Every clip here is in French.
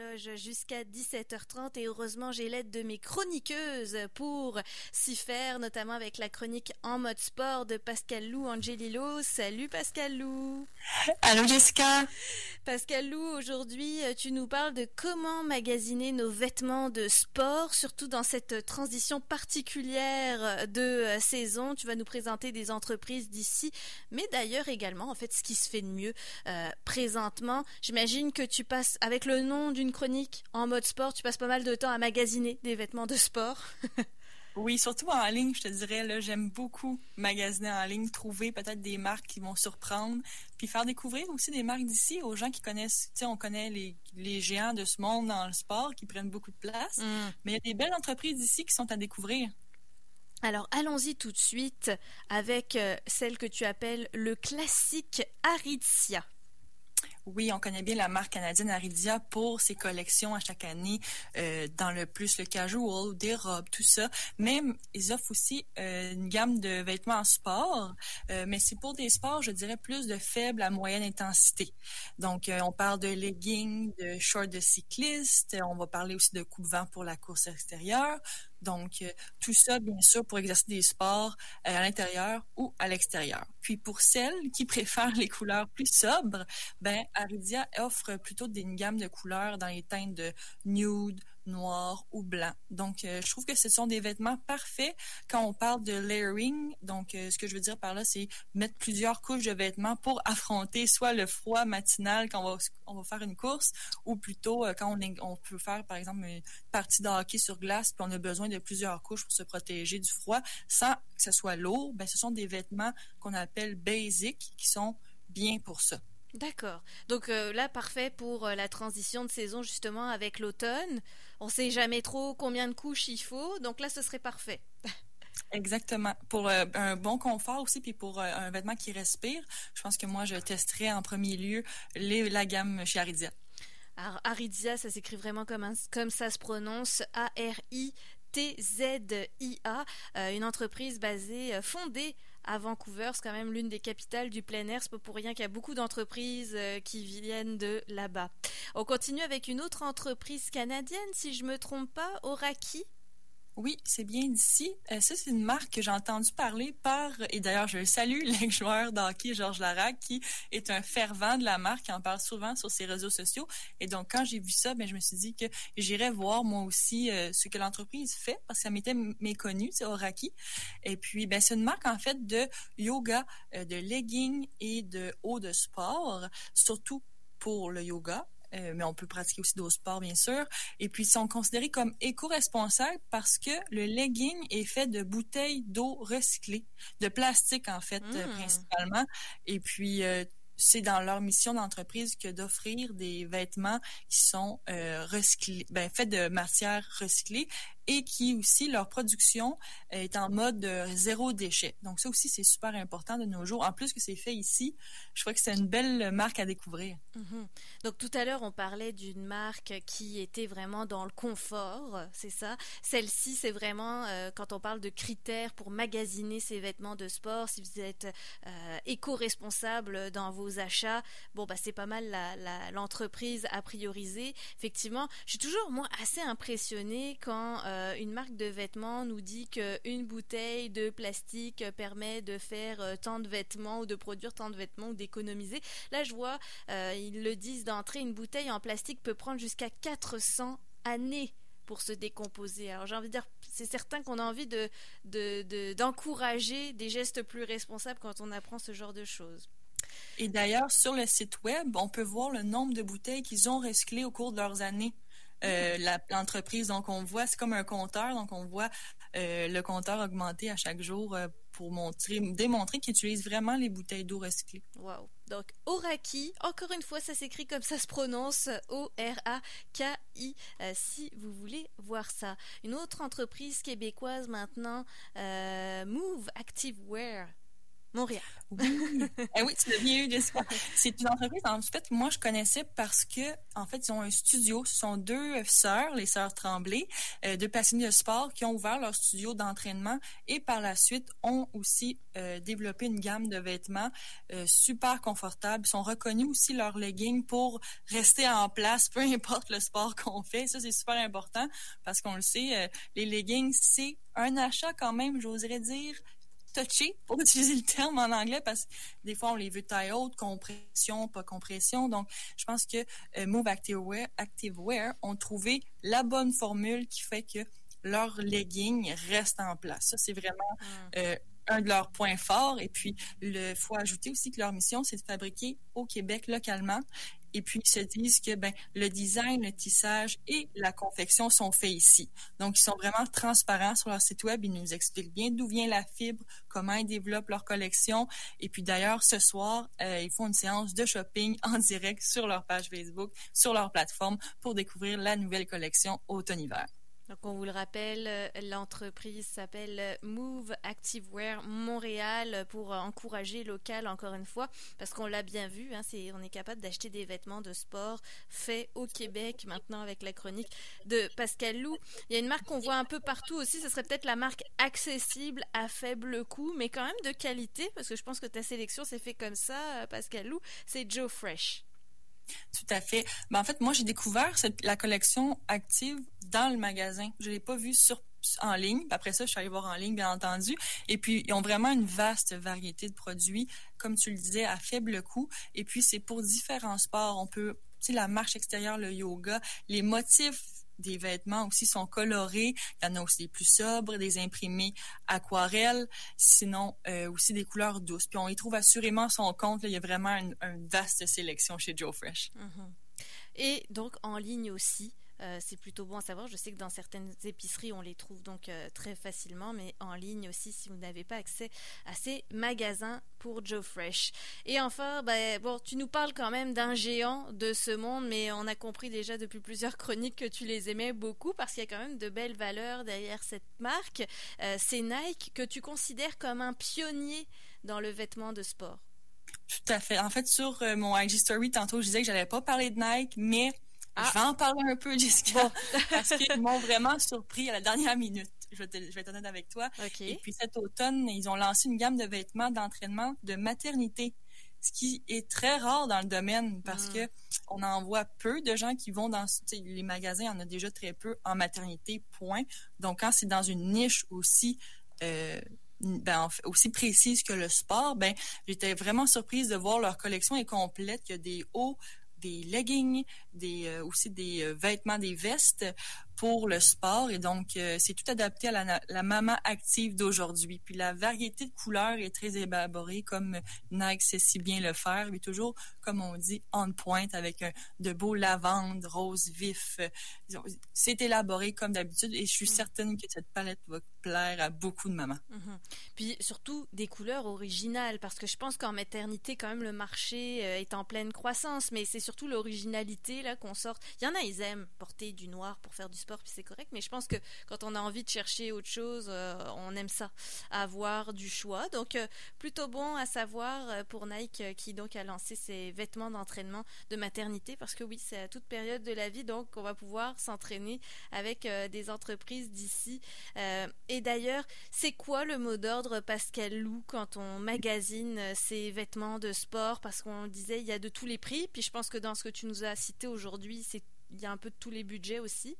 l'horloge jusqu'à 17h30 et heureusement j'ai l'aide de mes chroniqueuses pour s'y faire, notamment avec la chronique en mode sport de Pascal Lou Angelillo. Salut Pascal Lou. Allô Jessica. Pascal Lou, aujourd'hui tu nous parles de comment magasiner nos vêtements de sport, surtout dans cette transition particulière de saison. Tu vas nous présenter des entreprises d'ici, mais d'ailleurs également en fait ce qui se fait de mieux euh, présentement. J'imagine que tu passes avec le nom d'une chronique en mode sport, tu passes pas mal de temps à magasiner des vêtements de sport. oui, surtout en ligne, je te dirais, là, j'aime beaucoup magasiner en ligne, trouver peut-être des marques qui vont surprendre, puis faire découvrir aussi des marques d'ici aux gens qui connaissent, tu sais, on connaît les, les, géants de ce monde dans le sport qui prennent beaucoup de place, mm. mais il y a des belles entreprises d'ici qui sont à découvrir. Alors allons-y tout de suite avec euh, celle que tu appelles le classique Aritzia. Oui, on connaît bien la marque canadienne Aridia pour ses collections à chaque année, euh, dans le plus le casual, des robes, tout ça. Mais ils offrent aussi euh, une gamme de vêtements en sport, euh, mais c'est pour des sports, je dirais, plus de faible à moyenne intensité. Donc, on parle de leggings, de shorts de cycliste, on va parler aussi de coupe-vent pour la course extérieure, donc, euh, tout ça, bien sûr, pour exercer des sports euh, à l'intérieur ou à l'extérieur. Puis, pour celles qui préfèrent les couleurs plus sobres, ben, Aridia offre plutôt une gamme de couleurs dans les teintes de nude, noir ou blanc. Donc, euh, je trouve que ce sont des vêtements parfaits quand on parle de layering. Donc, euh, ce que je veux dire par là, c'est mettre plusieurs couches de vêtements pour affronter soit le froid matinal quand on va, faire une course, ou plutôt euh, quand on, peut faire, par exemple, une partie de hockey sur glace, puis on a besoin de plusieurs couches pour se protéger du froid sans que ce soit lourd. Ben, ce sont des vêtements qu'on appelle basic qui sont bien pour ça. D'accord. Donc euh, là, parfait pour euh, la transition de saison justement avec l'automne. On ne sait jamais trop combien de couches il faut, donc là, ce serait parfait. Exactement. Pour euh, un bon confort aussi, puis pour un vêtement qui respire, je pense que moi, je testerai en premier lieu la gamme chez Aridia. Alors, Aridia, ça s'écrit vraiment comme, comme ça se prononce, A-R-I. T-Z-I-A, une entreprise basée, fondée à Vancouver. C'est quand même l'une des capitales du plein air. C'est pas pour rien qu'il y a beaucoup d'entreprises euh, qui viennent de là-bas. On continue avec une autre entreprise canadienne, si je me trompe pas, Oraki. Oui, c'est bien d'ici. Euh, ça, c'est une marque que j'ai entendu parler par, et d'ailleurs, je salue l'ex-joueur d'hockey Georges Larac, qui est un fervent de la marque, qui en parle souvent sur ses réseaux sociaux. Et donc, quand j'ai vu ça, ben, je me suis dit que j'irais voir moi aussi euh, ce que l'entreprise fait, parce que ça m'était méconnu, c'est Oraki. Et puis, ben, c'est une marque, en fait, de yoga, euh, de leggings et de haut de sport, surtout pour le yoga. Euh, mais on peut pratiquer aussi d'autres sports, bien sûr. Et puis, ils sont considérés comme éco-responsables parce que le legging est fait de bouteilles d'eau recyclées, de plastique, en fait, euh, mmh. principalement. Et puis, euh, c'est dans leur mission d'entreprise que d'offrir des vêtements qui sont recyclés, ben, faits de matières recyclées et qui aussi, leur production est en mode zéro déchet. Donc ça aussi, c'est super important de nos jours. En plus que c'est fait ici, je crois que c'est une belle marque à découvrir. Mhm. Donc tout à l'heure, on parlait d'une marque qui était vraiment dans le confort, c'est ça? Celle-ci, c'est vraiment, euh, quand on parle de critères pour magasiner ses vêtements de sport, si vous êtes euh, éco-responsable dans vos achats, bon, bah, c'est pas mal l'entreprise à prioriser. Effectivement, je suis toujours, moi, assez impressionnée quand... Euh, euh, une marque de vêtements nous dit qu'une bouteille de plastique permet de faire euh, tant de vêtements ou de produire tant de vêtements ou d'économiser. Là, je vois, euh, ils le disent d'entrée, une bouteille en plastique peut prendre jusqu'à 400 années pour se décomposer. Alors j'ai envie de dire, c'est certain qu'on a envie de, d'encourager des gestes plus responsables quand on apprend ce genre de choses. Et d'ailleurs, sur le site web, on peut voir le nombre de bouteilles qu'ils ont recyclées au cours de leurs années. Euh, l'entreprise. Donc, on voit, c'est comme un compteur. Donc, on voit euh, le compteur augmenter à chaque jour euh, pour montrer, démontrer qu'ils utilisent vraiment les bouteilles d'eau recyclées. Wow. Donc, Oraki, encore une fois, ça s'écrit comme ça se prononce, O-R-A-K-I, si vous voulez voir ça. Une autre entreprise québécoise maintenant, Move Active Wear. Montréal. Oui, eh oui tu l'as bien eu, Jessica. C'est une entreprise, en fait, moi, je connaissais parce que, en fait, ils ont un studio. Ce sont deux sœurs, les sœurs Tremblay, euh, deux passionnés de sport qui ont ouvert leur studio d'entraînement et par la suite ont aussi euh, développé une gamme de vêtements euh, super confortables. Ils sont reconnus aussi leurs leggings pour rester en place, peu importe le sport qu'on fait. Ça, c'est super important parce qu'on le sait, les leggings, c'est un achat quand même, j'oserais dire, touché, pour utiliser le terme en anglais, parce que des fois, on les veut taille haute, compression, pas compression. Donc, je pense que euh, Move Activewear, Activewear ont trouvé la bonne formule qui fait que leur legging reste en place. Ça, c'est vraiment mm. euh, un de leurs points forts. Et puis, il faut ajouter aussi que leur mission, c'est de fabriquer au Québec localement et puis ils se disent que ben le design, le tissage et la confection sont faits ici. Donc ils sont vraiment transparents sur leur site web, ils nous expliquent bien d'où vient la fibre, comment ils développent leur collection et puis d'ailleurs ce soir, euh, ils font une séance de shopping en direct sur leur page Facebook, sur leur plateforme pour découvrir la nouvelle collection automne-hiver. Donc on vous le rappelle, euh, l'entreprise s'appelle euh, Move Activewear Montréal pour euh, encourager local encore une fois, parce qu'on l'a bien vu, hein, on est capable d'acheter des vêtements de sport faits au Québec maintenant avec la chronique de Pascal Lou. Il y a une marque qu'on voit un peu partout aussi, ce serait peut-être la marque accessible à faible coût, mais quand même de qualité, parce que je pense que ta sélection s'est fait comme ça, Pascal Lou, c'est Joe Fresh. Tout à fait. Ben, en fait, moi, j'ai découvert la collection active dans le magasin. Je ne l'ai pas vue sur en ligne. Après ça, je suis allée voir en ligne, bien entendu. Et puis, ils ont vraiment une vaste variété de produits, comme tu le disais, à faible coût. Et puis, c'est pour différents sports. On peut, tu sais, la marche extérieure, le yoga, les motifs des vêtements aussi sont colorés. Il y en a aussi des plus sobres, des imprimés aquarelles, sinon euh, aussi des couleurs douces. Puis on y trouve assurément son compte. il y a vraiment une, vaste sélection chez Joe Fresh. Mm-hmm. Et donc en ligne aussi, euh, c'est plutôt bon à savoir. Je sais que dans certaines épiceries, on les trouve donc euh, très facilement, mais en ligne aussi si vous n'avez pas accès à ces magasins pour Joe Fresh. Et enfin, bah, bon, tu nous parles quand même d'un géant de ce monde, mais on a compris déjà depuis plusieurs chroniques que tu les aimais beaucoup parce qu'il y a quand même de belles valeurs derrière cette marque. Euh, c'est Nike que tu considères comme un pionnier dans le vêtement de sport. Tout à fait. En fait, sur mon IG Story, tantôt, je disais que j'allais pas parler de Nike, mais je vais en parler un peu, Jessica, parce qu'ils m'ont vraiment surpris à la dernière minute. Je vais, être honnête avec toi. Et puis cet automne, ils ont lancé une gamme de vêtements d'entraînement de maternité, ce qui est très rare dans le domaine parce mm. que on en voit peu de gens qui vont dans les magasins, en a déjà très peu en maternité, point. Donc quand c'est dans une niche aussi euh, ben, aussi précise que le sport, ben j'étais vraiment surprise de voir leur collection est complète. Il y a des hauts, des leggings, des euh, aussi des euh, vêtements, des vestes pour le sport et donc euh, c'est tout adapté à la, la maman active d'aujourd'hui. Puis la variété de couleurs est très élaborée comme Nike sait si bien le faire, mais toujours comme on dit on point avec de beaux lavandes, roses vifs. C'est élaboré comme d'habitude et je suis mm. certaine que cette palette va plaire à beaucoup de mamans. Mm-hmm. Puis surtout des couleurs originales parce que je pense qu'en maternité quand même le marché est en pleine croissance, mais c'est surtout l'originalité là qu'on sort. Il y en a ils aiment porter du noir pour faire du sport puis c'est correct. Mais je pense que quand on a envie de chercher autre chose, euh, on aime ça, avoir du choix. Donc euh, plutôt bon à savoir euh, pour Nike qui donc a lancé ses vêtements d'entraînement de maternité parce que oui, c'est à toute période de la vie, donc on va pouvoir s'entraîner avec des entreprises d'ici. et d'ailleurs, c'est quoi le mot d'ordre Pascal Lou quand on magasine ses vêtements de sport? Parce qu'on disait il y a de tous les prix, puis je pense que dans ce que tu nous as cité aujourd'hui, c'est il y a un peu de tous les budgets aussi.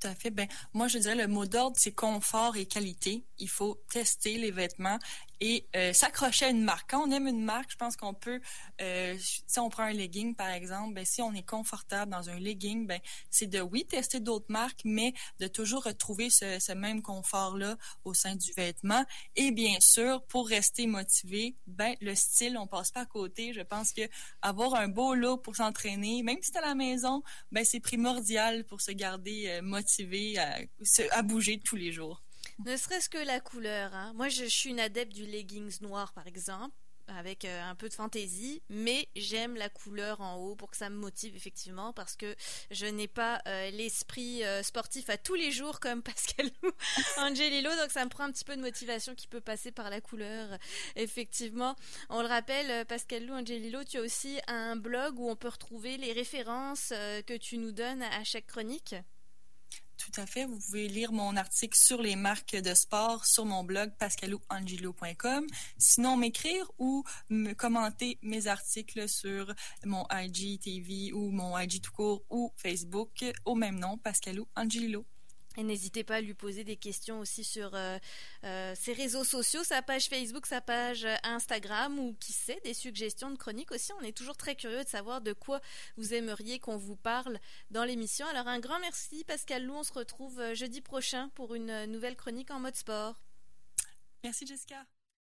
Tout à fait. Ben, moi, je dirais le mot d'ordre, c'est confort et qualité. Il faut tester les vêtements et euh, s'accrocher à une marque. Quand on aime une marque, je pense qu'on peut, euh, si on prend un legging par exemple, ben, si on est confortable dans un legging, ben, c'est de oui tester d'autres marques, mais de toujours retrouver ce, même confort-là au sein du vêtement. Et bien sûr, pour rester motivé, ben, le style, on passe pas à côté. Je pense que avoir un beau look pour s'entraîner, même si c'est à la maison, ben, c'est primordial pour se garder euh, motivé à bouger tous les jours. Ne serait-ce que la couleur. Hein. Moi, je, suis une adepte du leggings noir, par exemple. avec euh, un peu de fantaisie, mais j'aime la couleur en haut pour que ça me motive effectivement parce que je n'ai pas euh, l'esprit sportif à tous les jours comme Pascal ou Angelillo, donc ça me prend un petit peu de motivation qui peut passer par la couleur. Effectivement, on le rappelle, Pascal Lou, Angelillo, tu as aussi un blog où on peut retrouver les références que tu nous donnes à chaque chronique. Tout à fait. Vous pouvez lire mon article sur les marques de sport sur mon blog pascalouangelo.com. Sinon, m'écrire ou me commenter mes articles sur mon IGTV ou mon IG tout court ou Facebook au même nom, Pascalou Angelo. Et n'hésitez pas à lui poser des questions aussi sur euh, euh, ses réseaux sociaux, sa page Facebook, sa page Instagram ou qui sait, des suggestions de chroniques aussi. On est toujours très curieux de savoir de quoi vous aimeriez qu'on vous parle dans l'émission. Alors un grand merci Pascal Lou, on se retrouve euh, jeudi prochain pour une nouvelle chronique en mode sport. Merci Jessica.